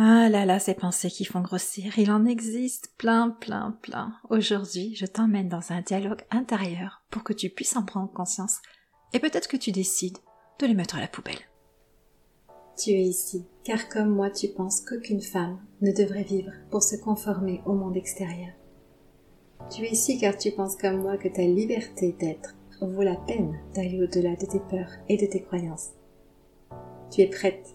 Ah là là, ces pensées qui font grossir, il en existe plein, plein, plein. Aujourd'hui, je t'emmène dans un dialogue intérieur pour que tu puisses en prendre conscience et peut-être que tu décides de les mettre à la poubelle. Tu es ici, car comme moi tu penses qu'aucune femme ne devrait vivre pour se conformer au monde extérieur. Tu es ici car tu penses comme moi que ta liberté d'être vaut la peine d'aller au-delà de tes peurs et de tes croyances. Tu es prête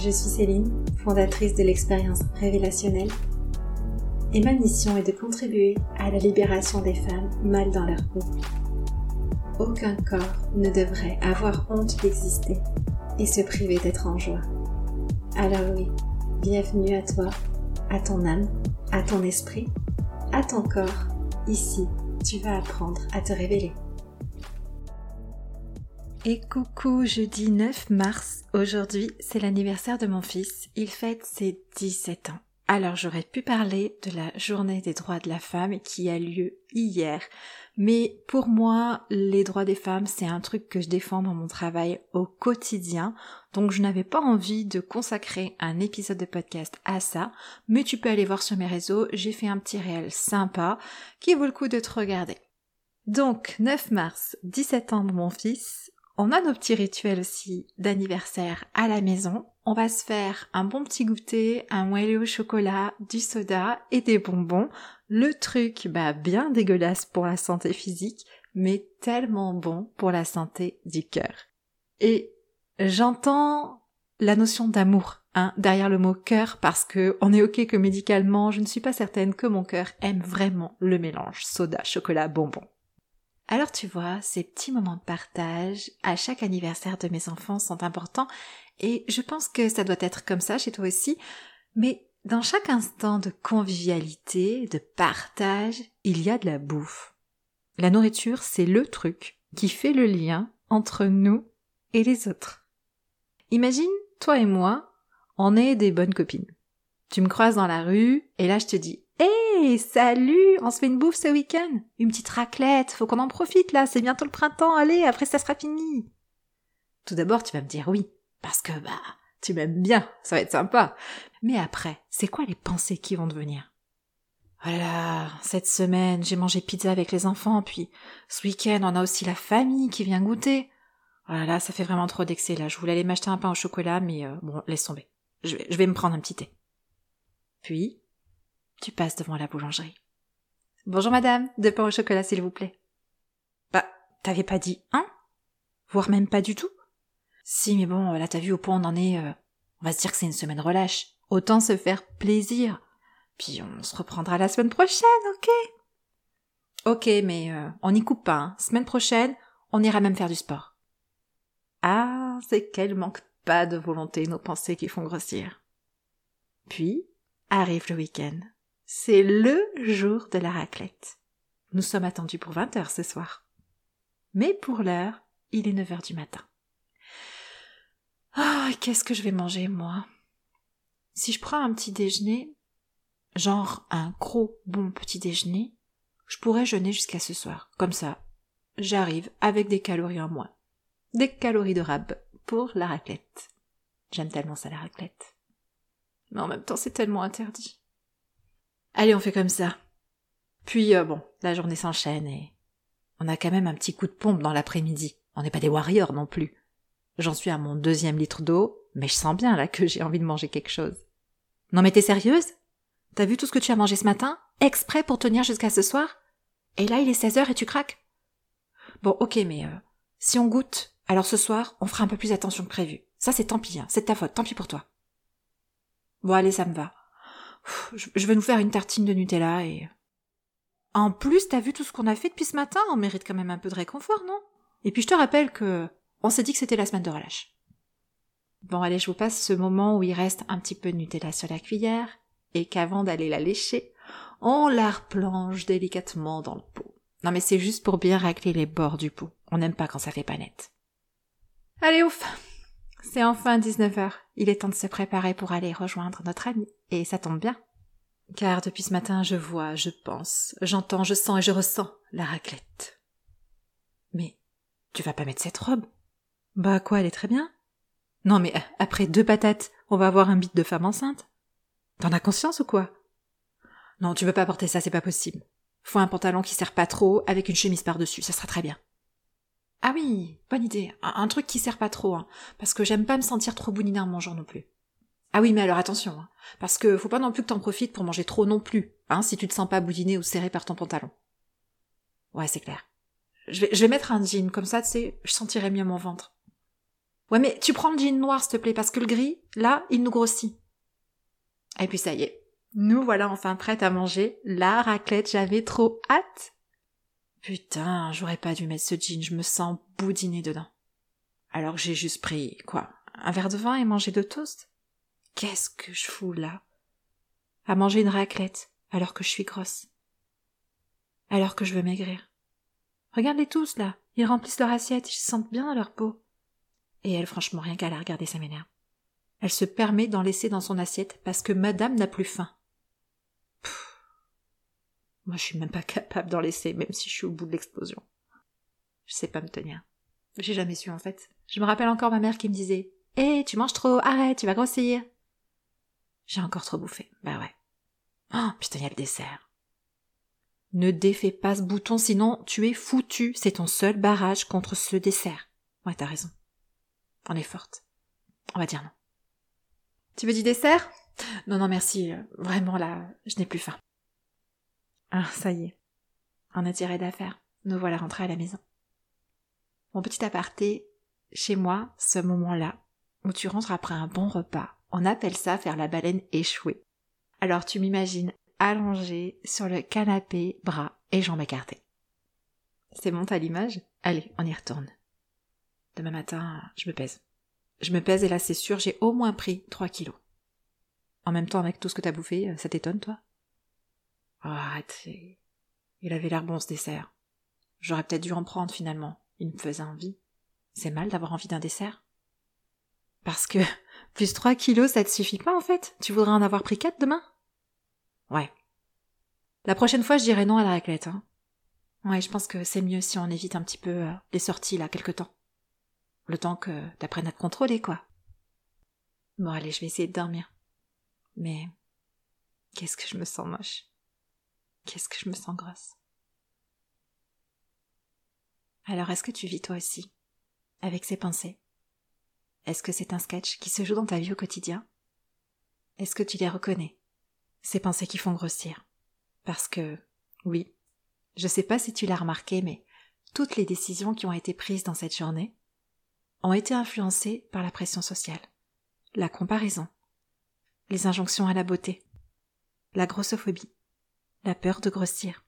Je suis Céline, fondatrice de l'expérience révélationnelle, et ma mission est de contribuer à la libération des femmes mal dans leur peau. Aucun corps ne devrait avoir honte d'exister et se priver d'être en joie. Alors oui, bienvenue à toi, à ton âme, à ton esprit, à ton corps. Ici, tu vas apprendre à te révéler. Et coucou, jeudi 9 mars. Aujourd'hui, c'est l'anniversaire de mon fils. Il fête ses 17 ans. Alors j'aurais pu parler de la journée des droits de la femme qui a lieu hier. Mais pour moi, les droits des femmes, c'est un truc que je défends dans mon travail au quotidien. Donc je n'avais pas envie de consacrer un épisode de podcast à ça. Mais tu peux aller voir sur mes réseaux, j'ai fait un petit réel sympa qui vaut le coup de te regarder. Donc 9 mars, 17 ans de mon fils, on a nos petits rituels aussi d'anniversaire à la maison. On va se faire un bon petit goûter, un moelleux au chocolat, du soda et des bonbons. Le truc, bah, bien dégueulasse pour la santé physique, mais tellement bon pour la santé du cœur. Et j'entends la notion d'amour, hein, derrière le mot cœur parce que on est ok que médicalement, je ne suis pas certaine que mon cœur aime vraiment le mélange soda, chocolat, bonbon. Alors tu vois, ces petits moments de partage à chaque anniversaire de mes enfants sont importants et je pense que ça doit être comme ça chez toi aussi, mais dans chaque instant de convivialité, de partage, il y a de la bouffe. La nourriture, c'est le truc qui fait le lien entre nous et les autres. Imagine, toi et moi, on est des bonnes copines. Tu me croises dans la rue et là je te dis Salut, on se fait une bouffe ce week-end Une petite raclette, faut qu'on en profite là, c'est bientôt le printemps, allez, après ça sera fini. Tout d'abord, tu vas me dire oui, parce que bah, tu m'aimes bien, ça va être sympa. Mais après, c'est quoi les pensées qui vont devenir? Oh cette semaine, j'ai mangé pizza avec les enfants, puis ce week-end, on a aussi la famille qui vient goûter. Oh là, ça fait vraiment trop d'excès là. Je voulais aller m'acheter un pain au chocolat, mais euh, bon, laisse tomber. Je vais me prendre un petit thé. Puis, tu passes devant la boulangerie. Bonjour madame, deux pains au chocolat s'il vous plaît. Bah, t'avais pas dit un? Voire même pas du tout? Si, mais bon, là t'as vu au point on en est... Euh, on va se dire que c'est une semaine relâche. Autant se faire plaisir. Puis on se reprendra la semaine prochaine, ok? Ok, mais euh, on n'y coupe pas. Hein. Semaine prochaine, on ira même faire du sport. Ah, c'est qu'elle manque pas de volonté nos pensées qui font grossir. Puis arrive le week-end. C'est le jour de la raclette. Nous sommes attendus pour 20 heures ce soir. Mais pour l'heure, il est 9 heures du matin. Ah, qu'est-ce que je vais manger, moi? Si je prends un petit déjeuner, genre un gros bon petit déjeuner, je pourrais jeûner jusqu'à ce soir. Comme ça, j'arrive avec des calories en moins. Des calories de rab pour la raclette. J'aime tellement ça la raclette. Mais en même temps, c'est tellement interdit. Allez, on fait comme ça. Puis, euh, bon, la journée s'enchaîne et on a quand même un petit coup de pompe dans l'après-midi. On n'est pas des warriors non plus. J'en suis à mon deuxième litre d'eau, mais je sens bien là que j'ai envie de manger quelque chose. Non mais t'es sérieuse? T'as vu tout ce que tu as mangé ce matin? Exprès pour tenir jusqu'à ce soir? Et là il est 16 heures et tu craques? Bon ok mais euh, si on goûte, alors ce soir on fera un peu plus attention que prévu. Ça c'est tant pis, hein. c'est de ta faute, tant pis pour toi. Bon allez ça me va je vais nous faire une tartine de Nutella et... En plus, t'as vu tout ce qu'on a fait depuis ce matin? On mérite quand même un peu de réconfort, non? Et puis je te rappelle que on s'est dit que c'était la semaine de relâche. Bon, allez, je vous passe ce moment où il reste un petit peu de Nutella sur la cuillère, et qu'avant d'aller la lécher, on la replonge délicatement dans le pot. Non mais c'est juste pour bien racler les bords du pot. On n'aime pas quand ça fait pas net. Allez ouf C'est enfin 19h. Il est temps de se préparer pour aller rejoindre notre ami. Et ça tombe bien. Car depuis ce matin, je vois, je pense, j'entends, je sens et je ressens la raclette. Mais tu vas pas mettre cette robe? Bah quoi, elle est très bien. Non mais après deux patates, on va avoir un bit de femme enceinte. T'en as conscience ou quoi? Non, tu veux pas porter ça, c'est pas possible. Faut un pantalon qui sert pas trop, avec une chemise par-dessus, ça sera très bien. Ah oui, bonne idée. Un, truc qui sert pas trop, hein, parce que j'aime pas me sentir trop boudinée en mangeant non plus. Ah oui, mais alors attention, hein, parce que faut pas non plus que t'en profites pour manger trop non plus, hein, si tu te sens pas boudiné ou serré par ton pantalon. Ouais, c'est clair. Je vais, je vais mettre un jean, comme ça, tu sais, je sentirai mieux mon ventre. Ouais, mais tu prends le jean noir, s'il te plaît, parce que le gris, là, il nous grossit. Et puis ça y est, nous voilà enfin prêtes à manger la raclette, j'avais trop hâte. Putain, j'aurais pas dû mettre ce jean, je me sens boudiner dedans. Alors j'ai juste pris, quoi, un verre de vin et mangé deux toasts Qu'est-ce que je fous là? À manger une raclette, alors que je suis grosse. Alors que je veux maigrir. Regarde-les tous là, ils remplissent leur assiette, ils se sentent bien dans leur peau. Et elle, franchement, rien qu'à la regarder, ça m'énerve. Elle se permet d'en laisser dans son assiette parce que madame n'a plus faim. Moi, je suis même pas capable d'en laisser, même si je suis au bout de l'explosion. Je sais pas me tenir. J'ai jamais su, en fait. Je me rappelle encore ma mère qui me disait Hé, tu manges trop, arrête, tu vas grossir. J'ai encore trop bouffé. Bah ouais. Oh, putain, y a le dessert. Ne défais pas ce bouton, sinon tu es foutu. C'est ton seul barrage contre ce dessert. Ouais, t'as raison. On est forte. On va dire non. Tu veux du dessert? Non, non, merci. Vraiment, là, je n'ai plus faim. Ah, ça y est. On a tiré d'affaires. Nous voilà rentrés à la maison. Mon petit aparté, chez moi, ce moment-là, où tu rentres après un bon repas, on appelle ça faire la baleine échouée. Alors tu m'imagines allongée sur le canapé, bras et jambes écartées. C'est bon, à l'image? Allez, on y retourne. Demain matin, je me pèse. Je me pèse et là c'est sûr, j'ai au moins pris 3 kilos. En même temps, avec tout ce que t'as bouffé, ça t'étonne, toi? Oh, arrête. Il avait l'air bon ce dessert. J'aurais peut-être dû en prendre finalement. Il me faisait envie. C'est mal d'avoir envie d'un dessert. Parce que plus 3 kilos, ça te suffit pas en fait Tu voudrais en avoir pris 4 demain? Ouais. La prochaine fois, je dirai non à la raclette. Hein. Ouais, je pense que c'est mieux si on évite un petit peu euh, les sorties là, quelque temps. Le temps que t'apprennes à te contrôler, quoi. Bon, allez, je vais essayer de dormir. Mais qu'est-ce que je me sens moche. Qu'est-ce que je me sens grosse. Alors, est-ce que tu vis toi aussi avec ces pensées? Est-ce que c'est un sketch qui se joue dans ta vie au quotidien? Est-ce que tu les reconnais Ces pensées qui font grossir? Parce que, oui, je sais pas si tu l'as remarqué, mais toutes les décisions qui ont été prises dans cette journée ont été influencés par la pression sociale, la comparaison, les injonctions à la beauté, la grossophobie, la peur de grossir.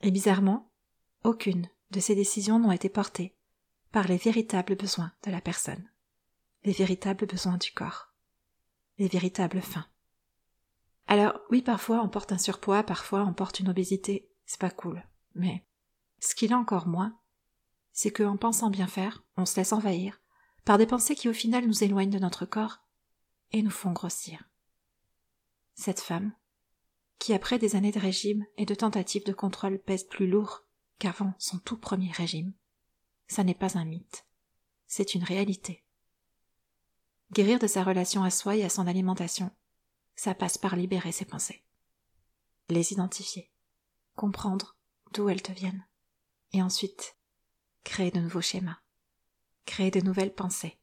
Et bizarrement, aucune de ces décisions n'ont été portées par les véritables besoins de la personne, les véritables besoins du corps, les véritables fins. Alors oui, parfois on porte un surpoids, parfois on porte une obésité, c'est pas cool, mais ce qu'il a encore moins, c'est qu'en pensant bien faire, on se laisse envahir par des pensées qui au final nous éloignent de notre corps et nous font grossir. Cette femme, qui après des années de régime et de tentatives de contrôle pèse plus lourd qu'avant son tout premier régime, ça n'est pas un mythe, c'est une réalité. Guérir de sa relation à soi et à son alimentation, ça passe par libérer ses pensées, les identifier, comprendre d'où elles te viennent, et ensuite créer de nouveaux schémas, créer de nouvelles pensées,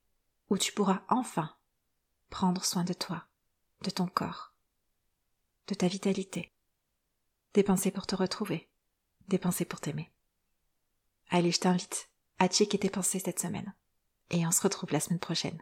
où tu pourras enfin prendre soin de toi, de ton corps, de ta vitalité, des pour te retrouver, des pensées pour t'aimer. Allez, je t'invite à checker tes pensées cette semaine, et on se retrouve la semaine prochaine.